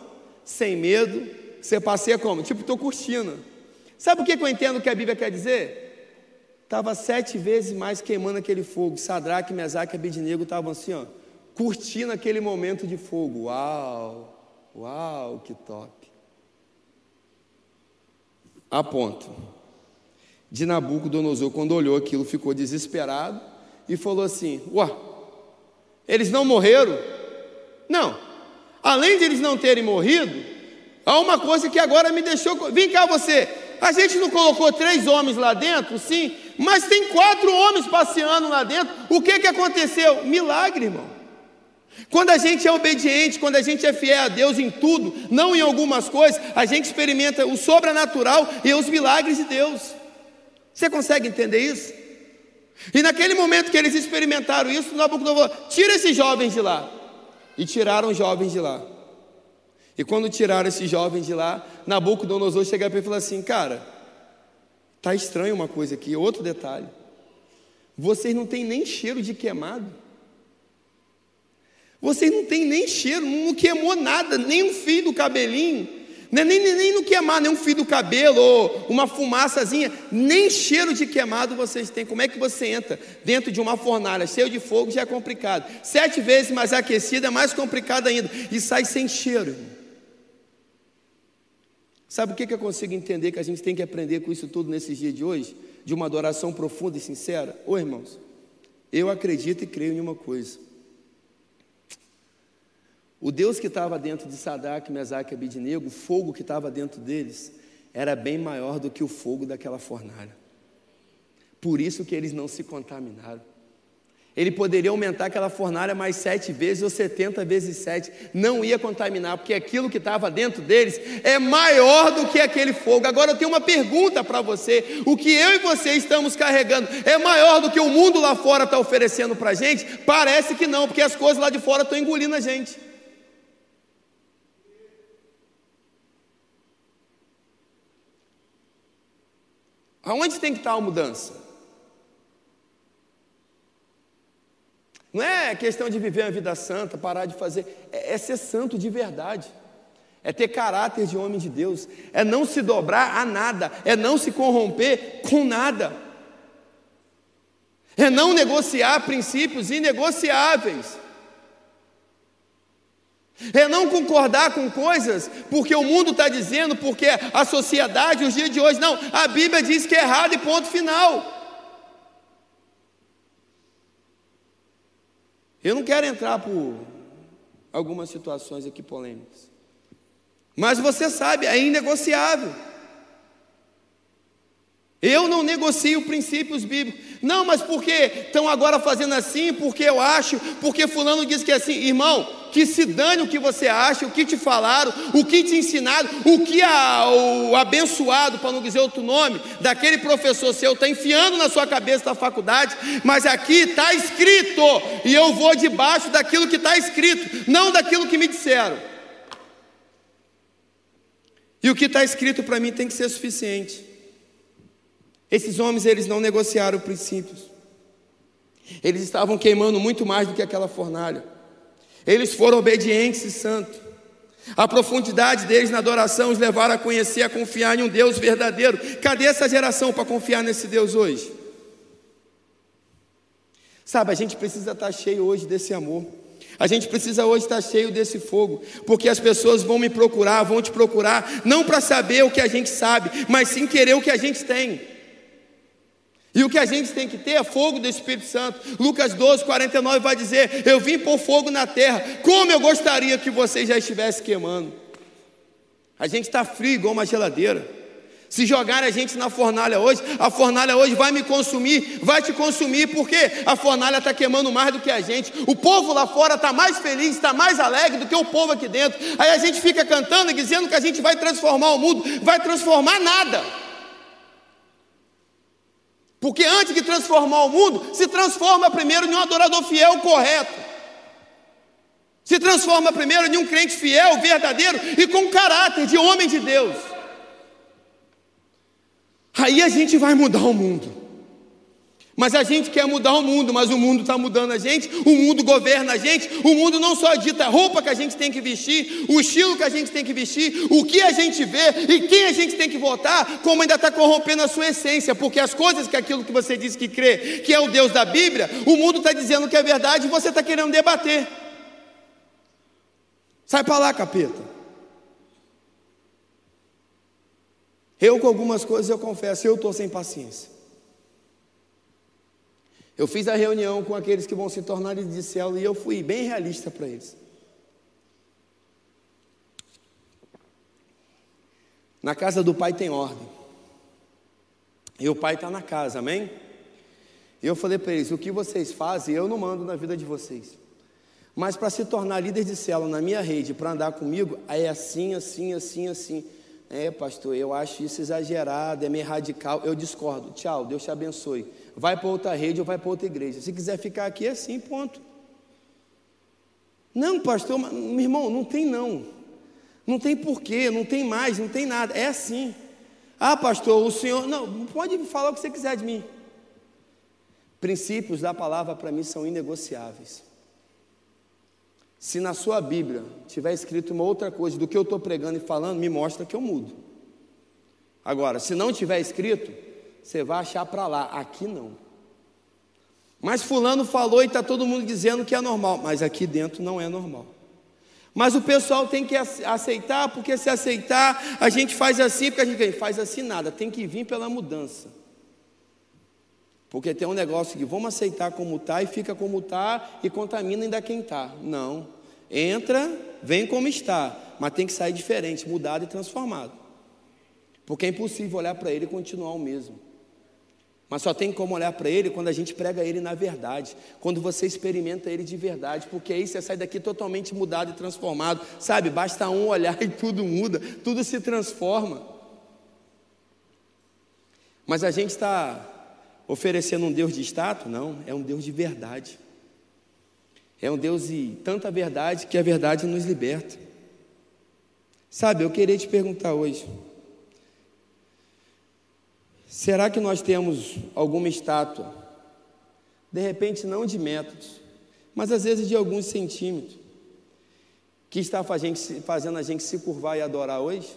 sem medo. Você passeia como? Tipo, estou curtindo. Sabe o que eu entendo que a Bíblia quer dizer? Estava sete vezes mais queimando aquele fogo. Sadraque, Mesaque e Abednego estavam assim, ó curtindo aquele momento de fogo. Uau, uau, que top. A ponto de Nabucodonosor, quando olhou aquilo, ficou desesperado e falou assim: Ué, eles não morreram? Não. Além de eles não terem morrido, há uma coisa que agora me deixou. Vem cá você. A gente não colocou três homens lá dentro, sim, mas tem quatro homens passeando lá dentro. O que, que aconteceu? Milagre, irmão. Quando a gente é obediente, quando a gente é fiel a Deus em tudo, não em algumas coisas, a gente experimenta o sobrenatural e os milagres de Deus. Você consegue entender isso? E naquele momento que eles experimentaram isso, Nabucodonosor, tira esses jovens de lá. E tiraram os jovens de lá. E quando tiraram esses jovens de lá, Nabucodonosor chega para ele e fala assim: Cara, tá estranho uma coisa aqui, outro detalhe. Vocês não têm nem cheiro de queimado. Vocês não tem nem cheiro, não queimou nada, nem um fio do cabelinho, nem, nem, nem não queimar nem um fio do cabelo, ou uma fumaçazinha, nem cheiro de queimado vocês têm. Como é que você entra dentro de uma fornalha cheia de fogo? Já é complicado. Sete vezes mais aquecida é mais complicado ainda. E sai sem cheiro. Sabe o que, que eu consigo entender que a gente tem que aprender com isso tudo nesses dias de hoje? De uma adoração profunda e sincera? Ô irmãos, eu acredito e creio em uma coisa. O Deus que estava dentro de Sadraque, Mesaque e Abidnego, o fogo que estava dentro deles, era bem maior do que o fogo daquela fornalha. Por isso que eles não se contaminaram. Ele poderia aumentar aquela fornalha mais sete vezes ou setenta vezes sete, não ia contaminar, porque aquilo que estava dentro deles é maior do que aquele fogo. Agora eu tenho uma pergunta para você: o que eu e você estamos carregando é maior do que o mundo lá fora está oferecendo para a gente? Parece que não, porque as coisas lá de fora estão engolindo a gente. Aonde tem que estar a mudança? Não é questão de viver uma vida santa, parar de fazer, é, é ser santo de verdade. É ter caráter de homem de Deus, é não se dobrar a nada, é não se corromper com nada, é não negociar princípios inegociáveis, é não concordar com coisas porque o mundo está dizendo, porque a sociedade, os dias de hoje, não, a Bíblia diz que é errado e ponto final. Eu não quero entrar por algumas situações aqui polêmicas. Mas você sabe, é inegociável. Eu não negocio princípios bíblicos. Não, mas por que estão agora fazendo assim? Porque eu acho, porque fulano diz que é assim. Irmão, que se dane o que você acha, o que te falaram, o que te ensinaram, o que a, o abençoado, para não dizer outro nome, daquele professor seu está enfiando na sua cabeça da faculdade, mas aqui está escrito, e eu vou debaixo daquilo que está escrito, não daquilo que me disseram. E o que está escrito para mim tem que ser suficiente. Esses homens, eles não negociaram princípios. Eles estavam queimando muito mais do que aquela fornalha. Eles foram obedientes e santos. A profundidade deles na adoração os levaram a conhecer, a confiar em um Deus verdadeiro. Cadê essa geração para confiar nesse Deus hoje? Sabe, a gente precisa estar cheio hoje desse amor. A gente precisa hoje estar cheio desse fogo, porque as pessoas vão me procurar, vão te procurar, não para saber o que a gente sabe, mas sim querer o que a gente tem. E o que a gente tem que ter é fogo do Espírito Santo. Lucas 12, 49 vai dizer: Eu vim pôr fogo na terra, como eu gostaria que você já estivesse queimando. A gente está frio igual uma geladeira. Se jogar a gente na fornalha hoje, a fornalha hoje vai me consumir, vai te consumir, porque a fornalha está queimando mais do que a gente. O povo lá fora está mais feliz, está mais alegre do que o povo aqui dentro. Aí a gente fica cantando e dizendo que a gente vai transformar o mundo, vai transformar nada. Porque antes de transformar o mundo, se transforma primeiro em um adorador fiel correto. Se transforma primeiro em um crente fiel, verdadeiro e com caráter de homem de Deus. Aí a gente vai mudar o mundo. Mas a gente quer mudar o mundo, mas o mundo está mudando a gente, o mundo governa a gente, o mundo não só dita a roupa que a gente tem que vestir, o estilo que a gente tem que vestir, o que a gente vê e quem a gente tem que votar, como ainda está corrompendo a sua essência, porque as coisas que aquilo que você diz que crê, que é o Deus da Bíblia, o mundo está dizendo que é verdade e você está querendo debater. Sai para lá, capeta. Eu, com algumas coisas, eu confesso, eu estou sem paciência. Eu fiz a reunião com aqueles que vão se tornar de célula e eu fui bem realista para eles. Na casa do pai tem ordem. E o pai está na casa, amém? E eu falei para eles: o que vocês fazem, eu não mando na vida de vocês. Mas para se tornar líder de célula na minha rede, para andar comigo, é assim, assim, assim, assim. É, pastor, eu acho isso exagerado, é meio radical. Eu discordo. Tchau, Deus te abençoe vai para outra rede ou vai para outra igreja. Se quiser ficar aqui, é assim, ponto. Não, pastor, meu irmão, não tem não. Não tem porquê, não tem mais, não tem nada. É assim. Ah, pastor, o senhor. Não, pode falar o que você quiser de mim. Princípios da palavra para mim são inegociáveis. Se na sua Bíblia tiver escrito uma outra coisa do que eu estou pregando e falando, me mostra que eu mudo. Agora, se não tiver escrito, você vai achar para lá, aqui não. Mas fulano falou e está todo mundo dizendo que é normal, mas aqui dentro não é normal. Mas o pessoal tem que aceitar, porque se aceitar, a gente faz assim, porque a gente faz assim nada, tem que vir pela mudança. Porque tem um negócio que vamos aceitar como está e fica como está e contamina ainda quem está. Não. Entra, vem como está, mas tem que sair diferente, mudado e transformado. Porque é impossível olhar para ele e continuar o mesmo. Mas só tem como olhar para ele quando a gente prega ele na verdade, quando você experimenta ele de verdade, porque aí você sai daqui totalmente mudado e transformado, sabe? Basta um olhar *laughs* e tudo muda, tudo se transforma. Mas a gente está oferecendo um Deus de status? Não, é um Deus de verdade. É um Deus de tanta verdade que a verdade nos liberta. Sabe, eu queria te perguntar hoje. Será que nós temos alguma estátua? De repente, não de metros, mas às vezes de alguns centímetros, que está fazendo a gente se curvar e adorar hoje?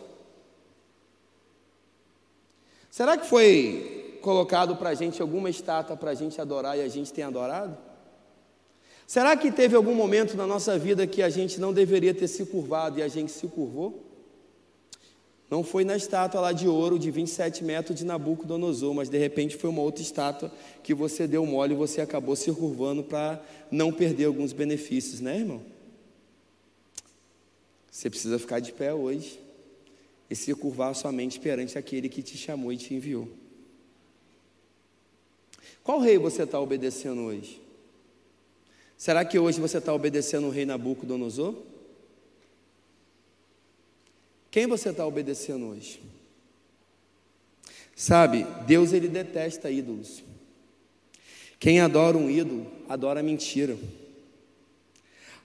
Será que foi colocado para a gente alguma estátua para a gente adorar e a gente tem adorado? Será que teve algum momento na nossa vida que a gente não deveria ter se curvado e a gente se curvou? Não foi na estátua lá de ouro de 27 metros de Nabucodonosor, mas de repente foi uma outra estátua que você deu mole e você acabou se curvando para não perder alguns benefícios, né, irmão? Você precisa ficar de pé hoje e se curvar somente perante aquele que te chamou e te enviou. Qual rei você está obedecendo hoje? Será que hoje você está obedecendo o rei Nabucodonosor? Quem você está obedecendo hoje? Sabe, Deus ele detesta ídolos. Quem adora um ídolo, adora mentira.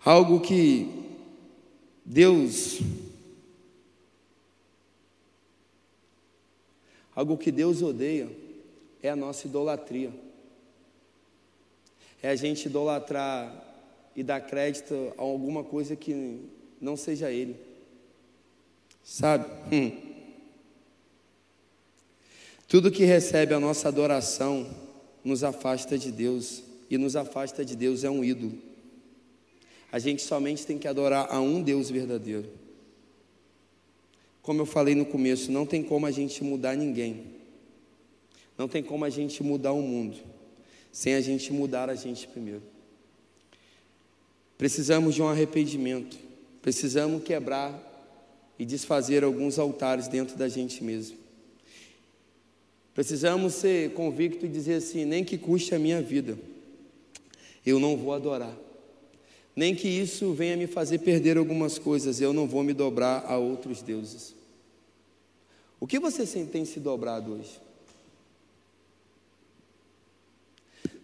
Algo que Deus algo que Deus odeia é a nossa idolatria. É a gente idolatrar e dar crédito a alguma coisa que não seja ele. Sabe? Hum. Tudo que recebe a nossa adoração nos afasta de Deus, e nos afasta de Deus é um ídolo. A gente somente tem que adorar a um Deus verdadeiro. Como eu falei no começo, não tem como a gente mudar ninguém. Não tem como a gente mudar o mundo sem a gente mudar a gente primeiro. Precisamos de um arrependimento. Precisamos quebrar e desfazer alguns altares dentro da gente mesmo. Precisamos ser convictos e dizer assim: nem que custe a minha vida, eu não vou adorar. Nem que isso venha me fazer perder algumas coisas, eu não vou me dobrar a outros deuses. O que você tem se dobrado hoje?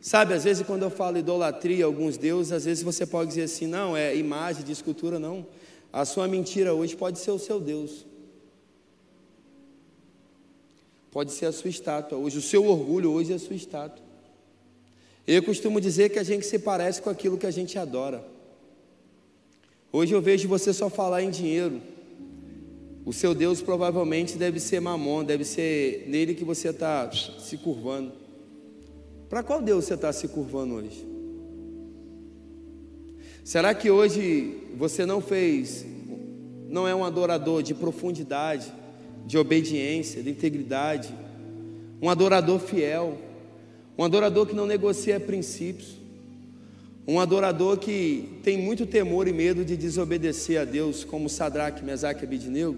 Sabe, às vezes quando eu falo idolatria, alguns deuses, às vezes você pode dizer assim, não, é imagem de escultura, não. A sua mentira hoje pode ser o seu Deus. Pode ser a sua estátua hoje. O seu orgulho hoje é a sua estátua. Eu costumo dizer que a gente se parece com aquilo que a gente adora. Hoje eu vejo você só falar em dinheiro. O seu Deus provavelmente deve ser mamon, deve ser nele que você está se curvando. Para qual Deus você está se curvando hoje? Será que hoje você não fez, não é um adorador de profundidade, de obediência, de integridade, um adorador fiel, um adorador que não negocia princípios, um adorador que tem muito temor e medo de desobedecer a Deus, como Sadraque, Mesaque e Abidnego?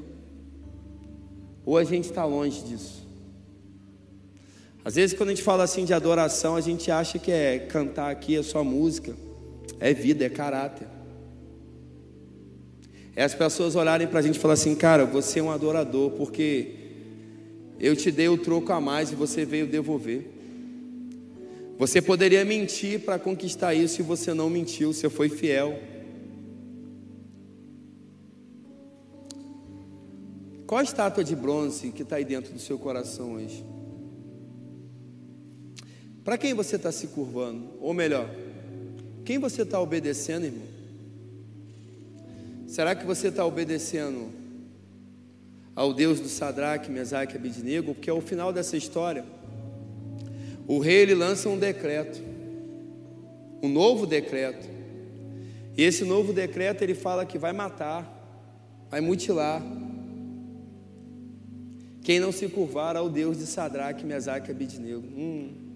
Ou a gente está longe disso? Às vezes, quando a gente fala assim de adoração, a gente acha que é cantar aqui é só música. É vida, é caráter. É as pessoas olharem para a gente e falar assim, cara, você é um adorador, porque eu te dei o troco a mais e você veio devolver. Você poderia mentir para conquistar isso e você não mentiu, você foi fiel. Qual a estátua de bronze que está aí dentro do seu coração hoje? Para quem você está se curvando? Ou melhor, quem você está obedecendo, irmão? Será que você está obedecendo ao Deus do Sadraque, Mesaque e Abidnego? Porque ao final dessa história, o rei ele lança um decreto, um novo decreto. E esse novo decreto ele fala que vai matar, vai mutilar quem não se curvar ao Deus de Sadraque, Mesaque e Abidnego. Hum.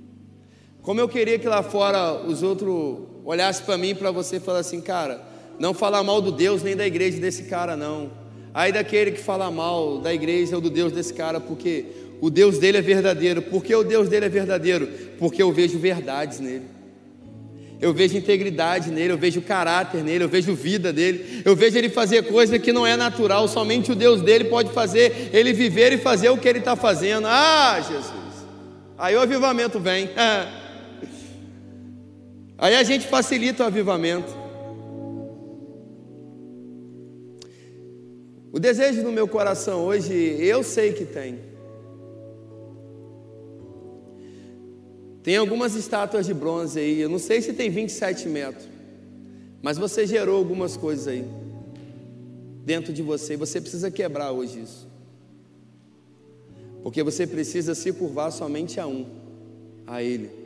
Como eu queria que lá fora os outros olhassem para mim e para você e falassem, cara, não falar mal do Deus nem da igreja desse cara, não. Aí daquele que fala mal da igreja ou do Deus desse cara, porque o Deus dele é verdadeiro. Por que o Deus dele é verdadeiro? Porque eu vejo verdades nele. Eu vejo integridade nele, eu vejo caráter nele, eu vejo vida dele, eu vejo ele fazer coisa que não é natural, somente o Deus dele pode fazer ele viver e fazer o que ele está fazendo. Ah, Jesus! Aí o avivamento vem. *laughs* Aí a gente facilita o avivamento. O desejo no meu coração hoje, eu sei que tem. Tem algumas estátuas de bronze aí, eu não sei se tem 27 metros, mas você gerou algumas coisas aí dentro de você, e você precisa quebrar hoje isso. Porque você precisa se curvar somente a um, a Ele.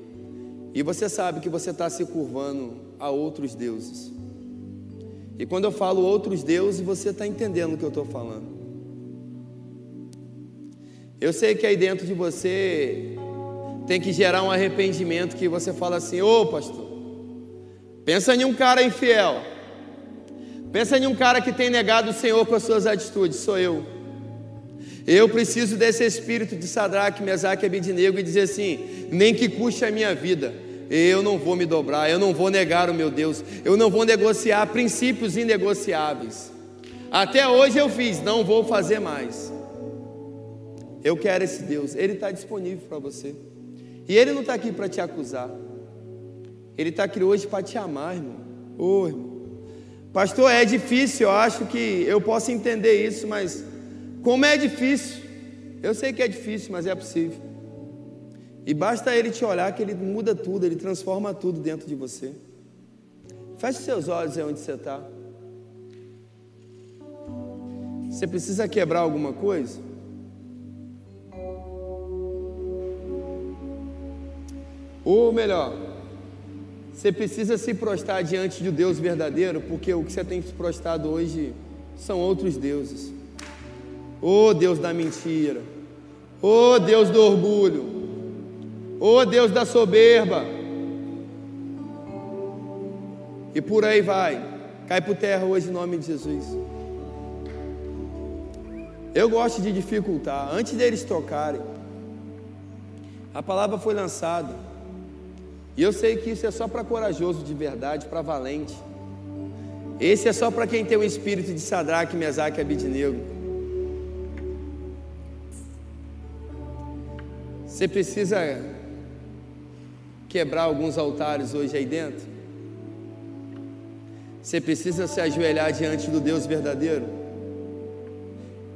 E você sabe que você está se curvando a outros deuses. E quando eu falo outros deuses, você está entendendo o que eu estou falando. Eu sei que aí dentro de você tem que gerar um arrependimento que você fala assim: ô oh, pastor, pensa em um cara infiel, pensa em um cara que tem negado o Senhor com as suas atitudes, sou eu. Eu preciso desse espírito de Sadraque, Mesaque e Abidinego e dizer assim: nem que custe a minha vida eu não vou me dobrar, eu não vou negar o meu Deus, eu não vou negociar princípios inegociáveis. Até hoje eu fiz, não vou fazer mais. Eu quero esse Deus, Ele está disponível para você. E Ele não está aqui para te acusar, Ele está aqui hoje para te amar, irmão. Ô, irmão. Pastor, é difícil, eu acho que eu posso entender isso, mas como é difícil, eu sei que é difícil, mas é possível. E basta ele te olhar que ele muda tudo, ele transforma tudo dentro de você. Feche seus olhos aí onde você está. Você precisa quebrar alguma coisa? Ou melhor, você precisa se prostrar diante de Deus verdadeiro, porque o que você tem se prostrado hoje são outros deuses. Ô oh, Deus da mentira, ô oh, Deus do orgulho, Ô oh, Deus da soberba. E por aí vai. Cai por terra hoje em nome de Jesus. Eu gosto de dificultar. Antes deles tocarem, a palavra foi lançada. E eu sei que isso é só para corajoso de verdade, para valente. Esse é só para quem tem o espírito de Sadraque, Mesaque e Abidnego. Você precisa quebrar alguns altares hoje aí dentro? Você precisa se ajoelhar diante do Deus verdadeiro?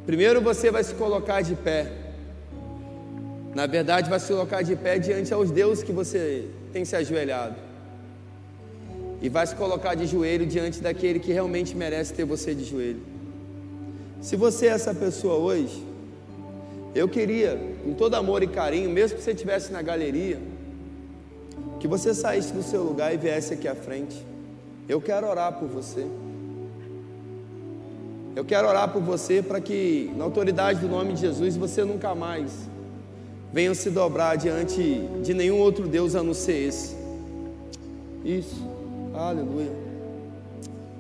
Primeiro você vai se colocar de pé. Na verdade, vai se colocar de pé diante aos deuses que você tem se ajoelhado. E vai se colocar de joelho diante daquele que realmente merece ter você de joelho. Se você é essa pessoa hoje, eu queria, com todo amor e carinho, mesmo que você estivesse na galeria, que você saísse do seu lugar e viesse aqui à frente. Eu quero orar por você. Eu quero orar por você para que, na autoridade do nome de Jesus, você nunca mais venha se dobrar diante de nenhum outro Deus a não ser esse. Isso. Aleluia.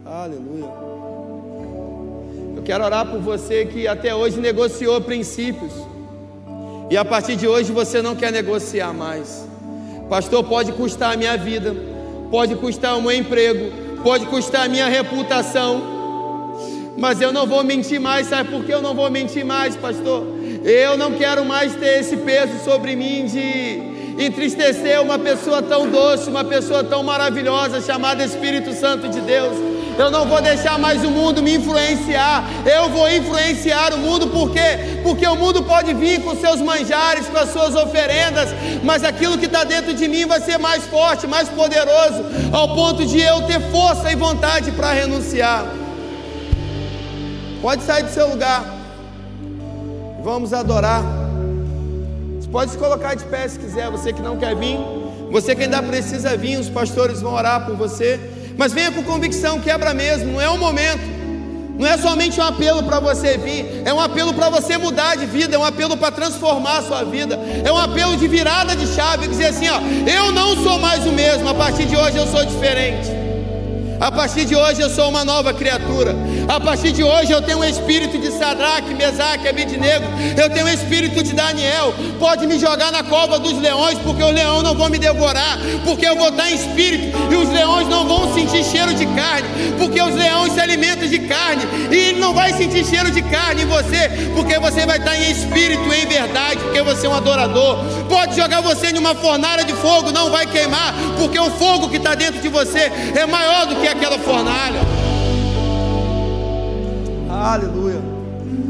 Aleluia. Eu quero orar por você que até hoje negociou princípios. E a partir de hoje você não quer negociar mais. Pastor, pode custar a minha vida, pode custar o meu emprego, pode custar a minha reputação, mas eu não vou mentir mais. Sabe por que eu não vou mentir mais, pastor? Eu não quero mais ter esse peso sobre mim de entristecer uma pessoa tão doce, uma pessoa tão maravilhosa chamada Espírito Santo de Deus. Eu não vou deixar mais o mundo me influenciar. Eu vou influenciar o mundo por quê? Porque o mundo pode vir com seus manjares, com as suas oferendas, mas aquilo que está dentro de mim vai ser mais forte, mais poderoso, ao ponto de eu ter força e vontade para renunciar. Pode sair do seu lugar. Vamos adorar. Você pode se colocar de pé se quiser, você que não quer vir. Você que ainda precisa vir, os pastores vão orar por você. Mas venha com convicção, quebra mesmo, não é um momento. Não é somente um apelo para você vir, é um apelo para você mudar de vida, é um apelo para transformar a sua vida, é um apelo de virada de chave, dizer assim: ó, eu não sou mais o mesmo, a partir de hoje eu sou diferente. A partir de hoje eu sou uma nova criatura. A partir de hoje eu tenho um espírito de Sadraque, Mesaque, Abednego. Eu tenho um espírito de Daniel. Pode me jogar na cova dos leões, porque os leões não vão me devorar, porque eu vou estar em espírito e os leões não vão sentir cheiro de carne, porque os leões se alimentam de carne e ele não vai sentir cheiro de carne em você, porque você vai estar em espírito, em verdade, porque você é um adorador. Pode jogar você em uma fornalha de fogo, não vai queimar, porque o fogo que está dentro de você é maior do que aquela fornalha. Aleluia.